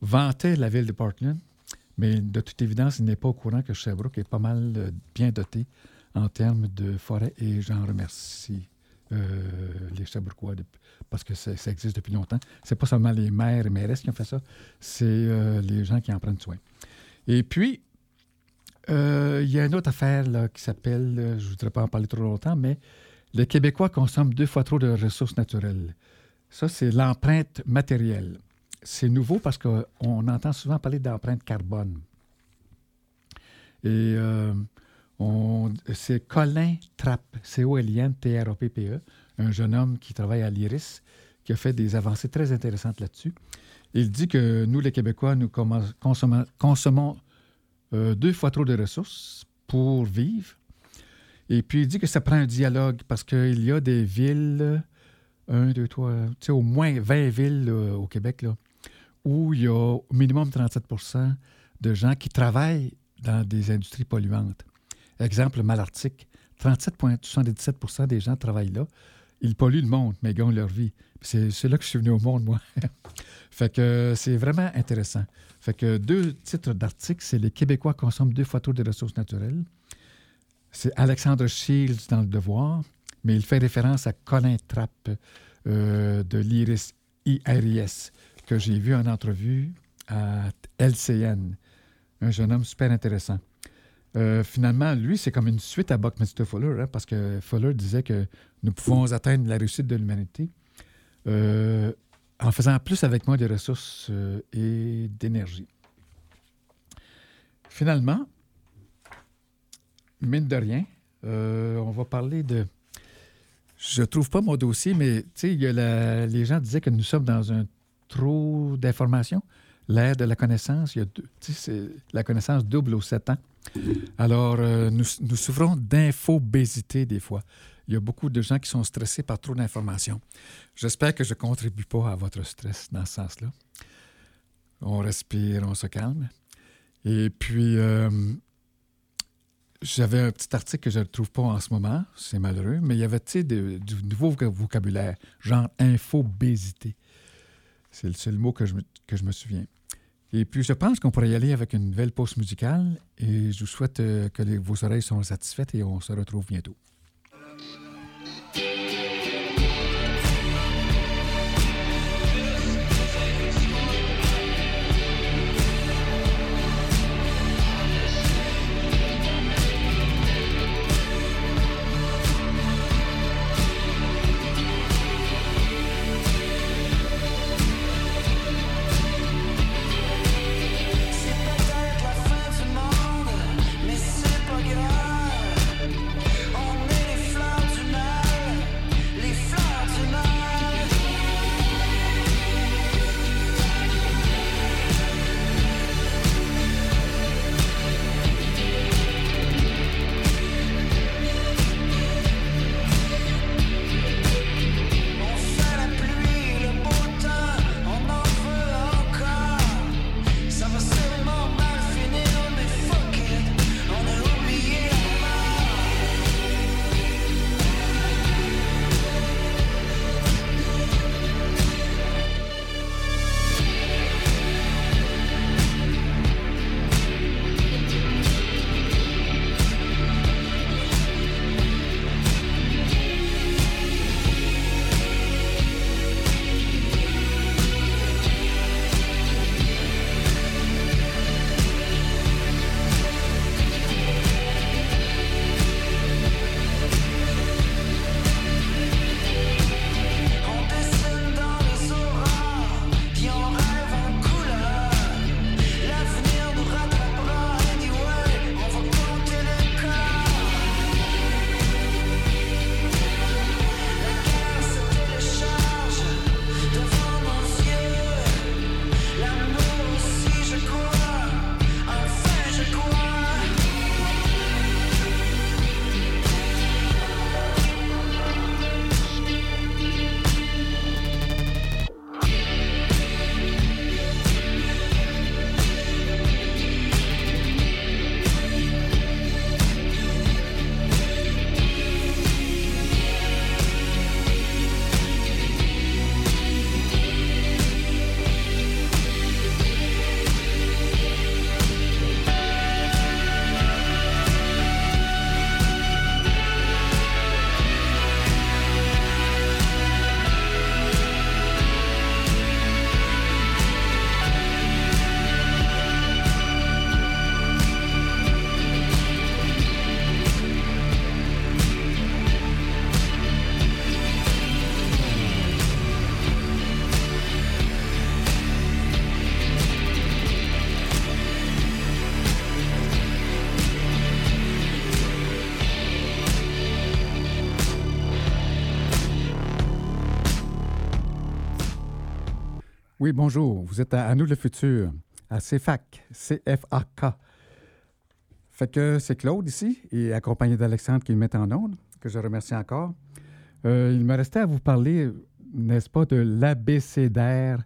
vantait la ville de Portland, mais de toute évidence, il n'est pas au courant que Sherbrooke est pas mal bien doté en termes de forêt et j'en remercie les Sherbrookeois parce que ça, existe depuis longtemps. C'est pas seulement les maires et mairesses qui ont fait ça, c'est euh, les gens qui en prennent soin. Et puis, euh, il y a une autre affaire qui s'appelle, euh, je ne voudrais pas en parler trop longtemps, mais les Québécois consomment deux fois trop de ressources naturelles. Ça, c'est l'empreinte matérielle. C'est nouveau parce qu'on entend souvent parler d'empreinte carbone. Et c'est Colin Trapp, C-O-L-I-N-T-R-O-P-P-E, un jeune homme qui travaille à l'IRIS, qui a fait des avancées très intéressantes là-dessus. Il dit que nous, les Québécois, nous consommons, euh, deux fois trop de ressources pour vivre. Et puis, il dit que ça prend un dialogue parce qu'il y a des villes, un, deux, trois, tu sais, au moins 20 villes au Québec, où il y a au minimum 37% de gens qui travaillent dans des industries polluantes. Exemple, Malartic, 37,77 des gens travaillent là ils polluent le monde, mais ils gagnent leur vie. C'est là que je suis venu au monde, moi. [laughs] fait que c'est vraiment intéressant. Fait que deux titres d'articles, c'est Les Québécois consomment deux fois trop de ressources naturelles. C'est Alexandre Shields dans Le Devoir, mais il fait référence à Colin Trapp euh, de l'IRIS IRIS, que j'ai vu en entrevue à LCN. Un jeune homme super intéressant. Euh, finalement, lui, c'est comme une suite à Buckminster Fuller, hein, parce que Fuller disait que nous pouvons atteindre la réussite de l'humanité euh, en faisant plus avec moins de ressources euh, et d'énergie. Finalement, mine de rien, on va parler de. Je trouve pas mon dossier, mais il y a les gens disaient que nous sommes dans un trou d'informations. L'ère de la connaissance, il y a la connaissance double aux sept ans. Alors, euh, nous, souffrons d'infobésité des fois. Il y a beaucoup de gens qui sont stressés par trop d'informations. J'espère que je ne contribue pas à votre stress dans ce sens-là. On respire, on se calme. Et puis, euh, j'avais un petit article que je ne trouve pas en ce moment, c'est malheureux, mais il y avait du nouveau vocabulaire, genre infobésité. C'est le seul mot que je me souviens. Et puis, je pense qu'on pourrait y aller avec une nouvelle pause musicale. Et je vous souhaite euh, que vos oreilles soient satisfaites et on se retrouve bientôt. Oui, bonjour. Vous êtes à, nous le futur, à CFAC, C-F-A-K. Fait que c'est Claude ici, et accompagné d'Alexandre qui me met en onde, que je remercie encore. Euh, il me restait à vous parler, n'est-ce pas, de l'abécédaire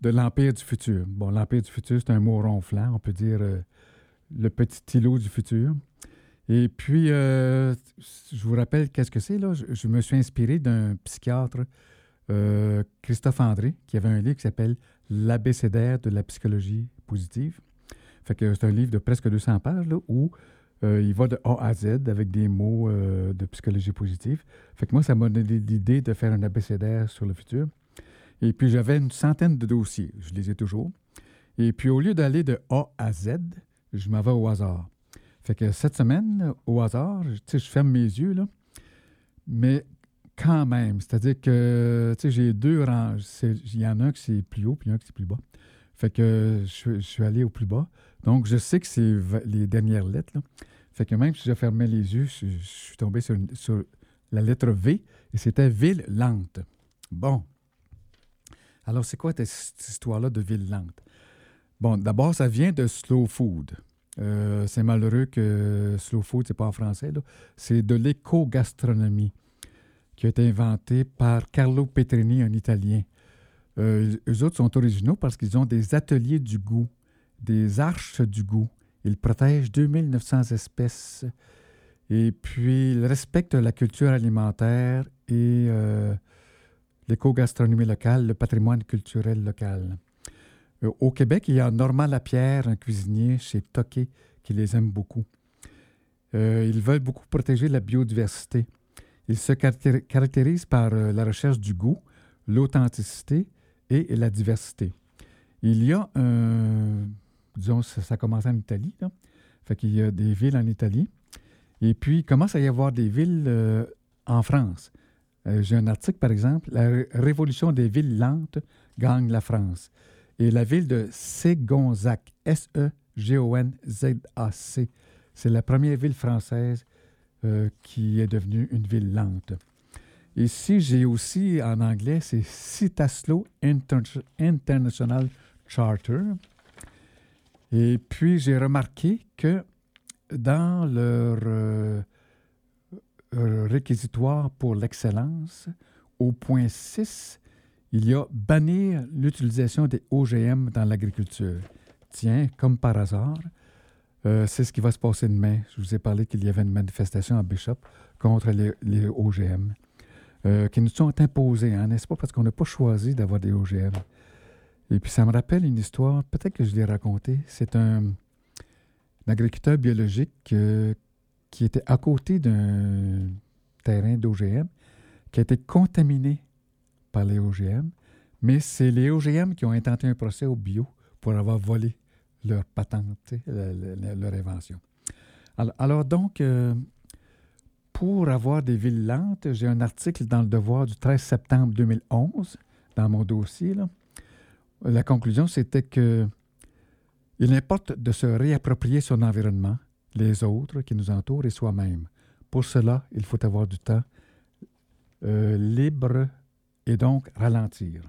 de l'Empire du futur. Bon, l'Empire du futur, c'est un mot ronflant, on peut dire euh, le petit îlot du futur. Et puis, euh, je vous rappelle qu'est-ce que c'est, là? Je, me suis inspiré d'un psychiatre, euh, Christophe André, qui avait un livre qui s'appelle L'abécédaire de la psychologie positive. Fait que c'est un livre de presque 200 pages, où il va de A à Z avec des mots de psychologie positive. Fait que moi, ça m'a donné l'idée de faire un abécédaire sur le futur. Et puis, j'avais une centaine de dossiers. Je les ai toujours. Et puis, au lieu d'aller de A à Z, je m'en vais au hasard. Fait que cette semaine, au hasard, je ferme mes yeux, là. Mais quand même, c'est-à-dire que, j'ai deux rangs. Il y en a un qui c'est plus haut, puis un qui c'est plus bas. Fait que je, suis allé au plus bas. Donc, je sais que c'est les dernières lettres. Fait que même si je fermais les yeux, je, suis tombé sur, sur, la lettre V, et c'était ville lente. Bon. Alors, c'est quoi cette histoire-là de ville lente? Bon, d'abord, ça vient de slow food. Euh, c'est malheureux que slow food, c'est pas en français. C'est de l'éco-gastronomie qui a été inventée par Carlo Petrini, un Italien. Euh, eux autres sont originaux parce qu'ils ont des ateliers du goût, des arches du goût. Ils protègent 2900 espèces. Et puis, ils respectent la culture alimentaire et euh, l'éco-gastronomie locale, le patrimoine culturel local. Euh, au Québec, il y a Normand Lapierre, un cuisinier chez Toqué, qui les aime beaucoup. Euh, ils veulent beaucoup protéger la biodiversité. Ils se caractérisent par euh, la recherche du goût, l'authenticité et la diversité. Il y a un. Disons, ça, ça commence en Italie, là. Fait qu'il y a des villes en Italie. Et puis, il commence à y avoir des villes en France. J'ai un article, par exemple, La révolution des villes lentes gagne la France et la ville de Ségonzac, S-E-G-O-N-Z-A-C. C'est la première ville française euh, qui est devenue une ville lente. Ici, j'ai aussi en anglais, c'est Citaslo International Charter. Et puis, j'ai remarqué que dans leur euh, réquisitoire pour l'excellence, au point 6, il y a bannir l'utilisation des OGM dans l'agriculture. Tiens, comme par hasard, euh, c'est ce qui va se passer demain. Je vous ai parlé qu'il y avait une manifestation à Bishop contre les, OGM euh, qui nous sont imposés, hein, n'est-ce pas? Parce qu'on n'a pas choisi d'avoir des OGM. Et puis ça me rappelle une histoire, peut-être que je l'ai racontée. C'est un, agriculteur biologique euh, qui était à côté d'un terrain d'OGM qui a été contaminé par les OGM, mais c'est les OGM qui ont intenté un procès au bio pour avoir volé leur patente, leur invention. Alors, donc, euh, pour avoir des villes lentes, j'ai un article dans le Devoir du 13 septembre 2011, dans mon dossier. La conclusion, c'était que il importe de se réapproprier son environnement, les autres qui nous entourent et soi-même. Pour cela, il faut avoir du temps euh, libre et donc ralentir.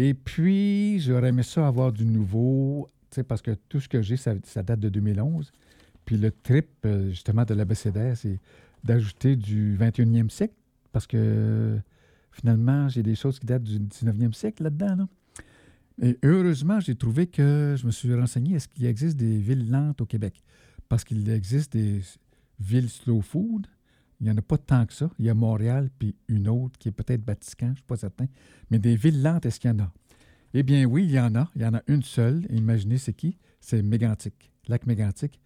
Et puis, j'aurais aimé ça avoir du nouveau, parce que tout ce que j'ai, ça, date de 2011. Puis le trip, euh, justement, de l'abécédaire, c'est d'ajouter du 21e siècle, parce que finalement, j'ai des choses qui datent du 19e siècle là-dedans. Et heureusement, j'ai trouvé que je me suis renseigné, est-ce qu'il existe des villes lentes au Québec? Parce qu'il existe des villes slow food, il n'y en a pas tant que ça. Il y a Montréal, puis une autre qui est peut-être Vatican, je ne suis pas certain. Mais des villes lentes, est-ce qu'il y en a? Eh bien oui, il y en a. Il y en a une seule. Imaginez c'est qui? C'est Mégantic. Lac Mégantic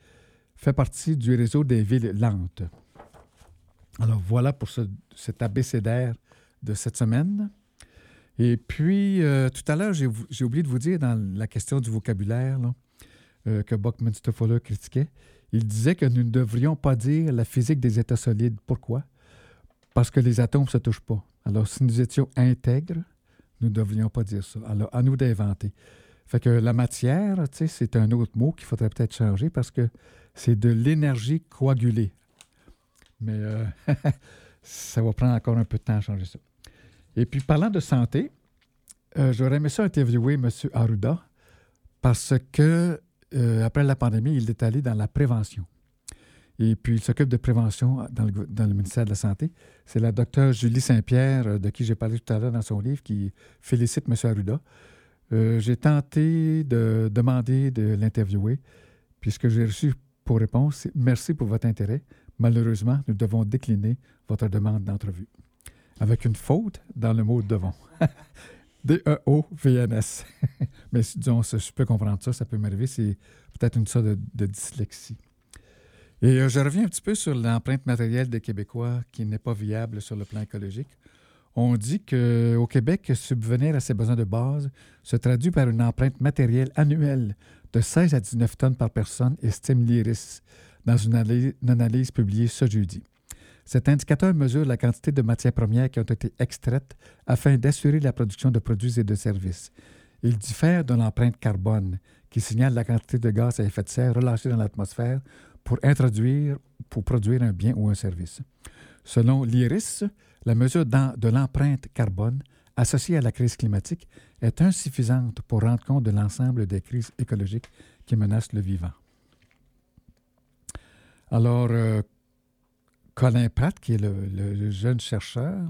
fait partie du réseau des villes lentes. Alors voilà pour cet abécédaire de cette semaine. Et puis, euh, tout à l'heure, j'ai oublié de vous dire dans la question du vocabulaire euh, que Buckminster Fuller critiquait, il disait que nous ne devrions pas dire la physique des états solides. Pourquoi? Parce que les atomes ne se touchent pas. Alors, si nous étions intègres, nous ne devrions pas dire ça. Alors, à nous d'inventer. Fait que la matière, c'est un autre mot qu'il faudrait peut-être changer parce que c'est de l'énergie coagulée. Mais euh, [laughs] ça va prendre encore un peu de temps à changer ça. Et puis, parlant de santé, euh, j'aurais aimé ça interviewer M. Arruda parce que, euh, après la pandémie, il est allé dans la prévention. Et puis, il s'occupe de prévention dans le, ministère de la Santé. C'est la docteure Julie Saint-Pierre, euh, de qui j'ai parlé tout à l'heure dans son livre, qui félicite M. Arruda. Euh, j'ai tenté de demander de l'interviewer, puisque j'ai reçu pour réponse Merci pour votre intérêt. Malheureusement, nous devons décliner votre demande d'entrevue. Avec une faute dans le mot devons. [laughs] D-E-O-V-N-S. [laughs] Mais disons, je peux comprendre ça, ça peut m'arriver. C'est peut-être une sorte de, dyslexie. Et euh, je reviens un petit peu sur l'empreinte matérielle des Québécois qui n'est pas viable sur le plan écologique. On dit qu'au Québec, subvenir à ses besoins de base se traduit par une empreinte matérielle annuelle de 16 à 19 tonnes par personne, estime l'IRIS, dans une analyse, une analyse publiée ce jeudi. Cet indicateur mesure la quantité de matières premières qui ont été extraites afin d'assurer la production de produits et de services. Il diffère de l'empreinte carbone, qui signale la quantité de gaz à effet de serre relâchée dans l'atmosphère pour introduire, pour produire un bien ou un service. Selon l'IRIS, la mesure de l'empreinte carbone associée à la crise climatique est insuffisante pour rendre compte de l'ensemble des crises écologiques qui menacent le vivant. Alors, euh, Colin Pratt, qui est le, jeune chercheur,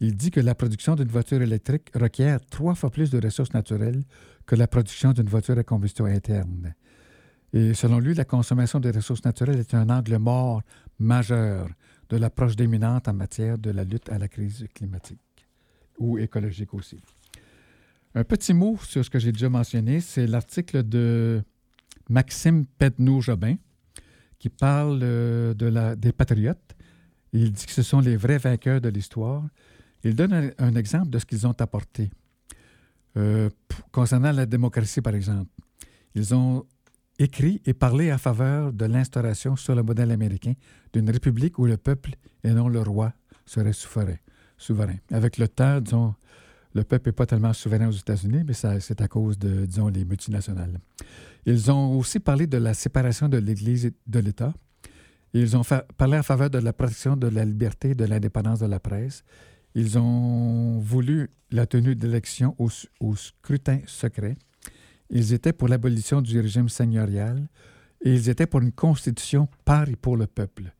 il dit que la production d'une voiture électrique requiert trois fois plus de ressources naturelles que la production d'une voiture à combustion interne. Et selon lui, la consommation des ressources naturelles est un angle mort majeur de l'approche dominante en matière de la lutte à la crise climatique ou écologique aussi. Un petit mot sur ce que j'ai déjà mentionné, c'est l'article de Maxime Pedneau-Jobin qui parle euh, de la, des patriotes. Il dit que ce sont les vrais vainqueurs de l'histoire. Il donne un, exemple de ce qu'ils ont apporté. Euh, concernant la démocratie, par exemple, ils ont écrit et parlé en faveur de l'instauration sur le modèle américain d'une république où le peuple et non le roi serait souverain. souverain. Avec le temps, disons, le peuple n'est pas tellement souverain aux États-Unis, mais c'est à cause de, disons, les multinationales. Ils ont aussi parlé de la séparation de l'Église et de l'État. Ils ont parlé en faveur de la protection de la liberté et de l'indépendance de la presse. Ils ont voulu la tenue d'élections au, au, scrutin secret. Ils étaient pour l'abolition du régime seigneurial et ils étaient pour une constitution par et pour le peuple.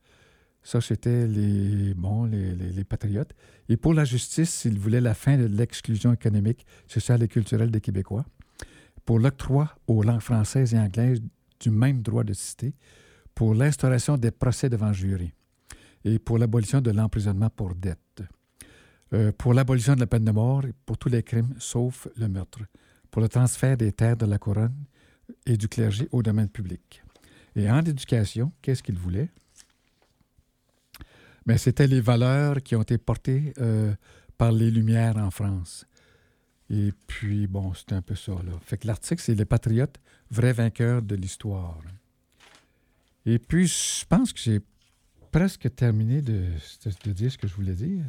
Ça, c'était les, bon, les, les, patriotes. Et pour la justice, ils voulaient la fin de l'exclusion économique, sociale et culturelle des Québécois, pour l'octroi aux langues françaises et anglaises du même droit de cité, pour l'instauration des procès devant jury et pour l'abolition de l'emprisonnement pour dette, euh, pour l'abolition de la peine de mort pour tous les crimes sauf le meurtre, pour le transfert des terres de la couronne et du clergé au domaine public. Et en éducation, qu'est-ce qu'ils voulaient? Mais c'était les valeurs qui ont été portées euh, par les Lumières en France. Et puis, bon, c'était un peu ça. Là. Fait que l'article, c'est Les Patriotes, vrais vainqueurs de l'histoire. Et puis, je pense que j'ai presque terminé de, dire ce que je voulais dire.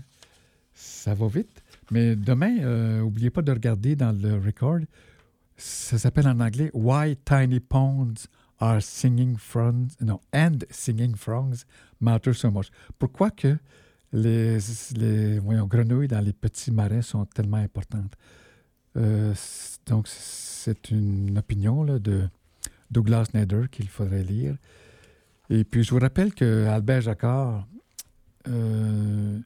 Ça va vite. Mais demain, n'oubliez euh, pas de regarder dans le record. Ça s'appelle en anglais Why Tiny Ponds are singing frogs, non, and singing frogs matter so much. Pourquoi que les, les voyons, grenouilles dans les petits marais sont tellement importantes? Euh, donc, c'est une opinion là, de Douglas Nader qu'il faudrait lire. Et puis, je vous rappelle que Albert Jacquard, euh,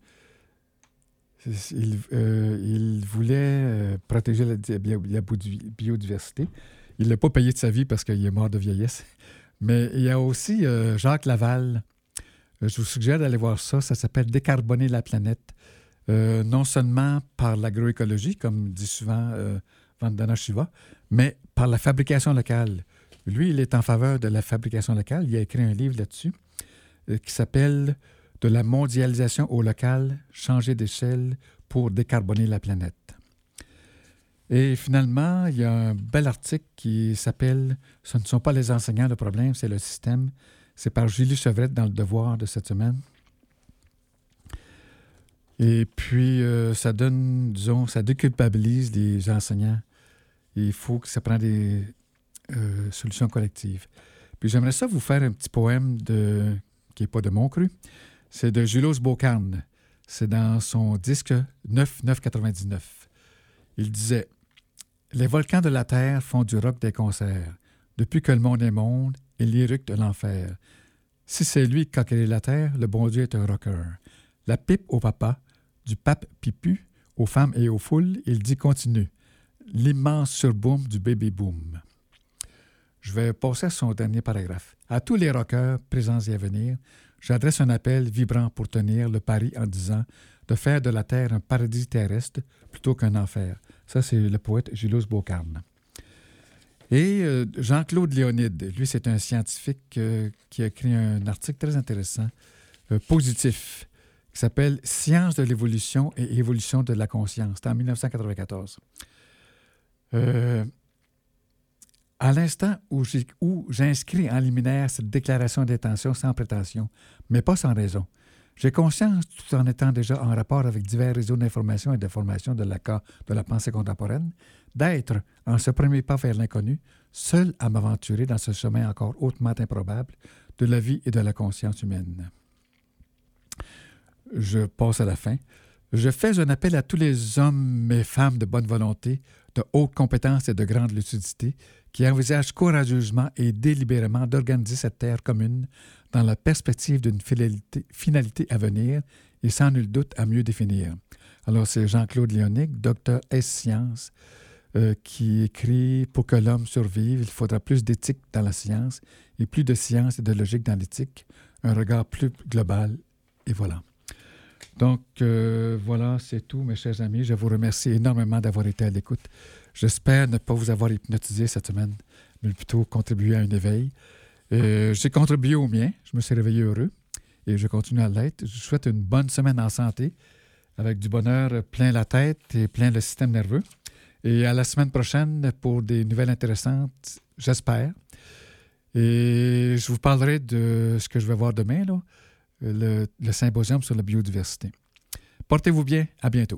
euh, il, voulait protéger la biodiversité. Il l'a pas payé de sa vie parce qu'il est mort de vieillesse. Mais il y a aussi euh, Jacques Laval. Euh, je vous suggère d'aller voir ça. Ça s'appelle Décarboner la planète. Euh, non seulement par l'agroécologie, comme dit souvent Vandana Shiva, mais par la fabrication locale. Lui, il est en faveur de la fabrication locale. Il a écrit un livre là-dessus qui s'appelle De la mondialisation au local, changer d'échelle pour décarboner la planète. Et finalement, il y a un bel article qui s'appelle Ce ne sont pas les enseignants le problème, c'est le système. C'est par Julie Chevrette dans le Devoir de cette semaine. Et puis, euh, ça donne, disons, ça déculpabilise les enseignants. il faut que ça prenne des euh, solutions collectives. Puis j'aimerais ça vous faire un petit poème de, qui n'est pas de mon cru. C'est de Julos Bocarne. C'est dans son disque 9999. Il disait Les volcans de la Terre font du rock des concerts. Depuis que le monde est monde, il lyrique de l'enfer. Si c'est lui qui a créé la Terre, le bon Dieu est un rocker. La pipe au papa, du pape pipu, aux femmes et aux foules, il dit continue. L'immense surboom du baby boom. Je vais passer à son dernier paragraphe. À tous les rockers présents et à venir, j'adresse un appel vibrant pour tenir le pari en disant de faire de la Terre un paradis terrestre plutôt qu'un enfer. Ça, c'est le poète Gilles Beaucarne. Et euh, Jean-Claude Léonide, lui, c'est un scientifique euh, qui a écrit un article très intéressant, euh, positif, qui s'appelle Science de l'évolution et évolution de la conscience. C'était en 1994. à l'instant où j'inscris en liminaire cette déclaration d'intention sans prétention, mais pas sans raison, j'ai conscience, tout en étant déjà en rapport avec divers réseaux d'information et d'information de la de la pensée contemporaine, d'être, en ce premier pas vers l'inconnu, seul à m'aventurer dans ce chemin encore hautement improbable de la vie et de la conscience humaine. Je passe à la fin. Je fais un appel à tous les hommes et femmes de bonne volonté, de haute compétence et de grande lucidité qui envisagent courageusement et délibérément d'organiser cette terre commune dans la perspective d'une finalité, à venir et sans nul doute à mieux définir. Alors, c'est Jean-Claude Léonic, docteur S-Sciences, euh, qui écrit Pour que l'homme survive, il faudra plus d'éthique dans la science et plus de science et de logique dans l'éthique, un regard plus global, et voilà. Donc, euh, voilà, c'est tout, mes chers amis. Je vous remercie énormément d'avoir été à l'écoute. J'espère ne pas vous avoir hypnotisé cette semaine, mais plutôt contribuer à un éveil. Euh, j'ai contribué au mien. Je me suis réveillé heureux et je continue à l'être. Je vous souhaite une bonne semaine en santé, avec du bonheur plein la tête et plein le système nerveux. Et à la semaine prochaine pour des nouvelles intéressantes, j'espère. Et je vous parlerai de ce que je vais voir demain, là, le, le symposium sur la biodiversité. Portez-vous bien. À bientôt.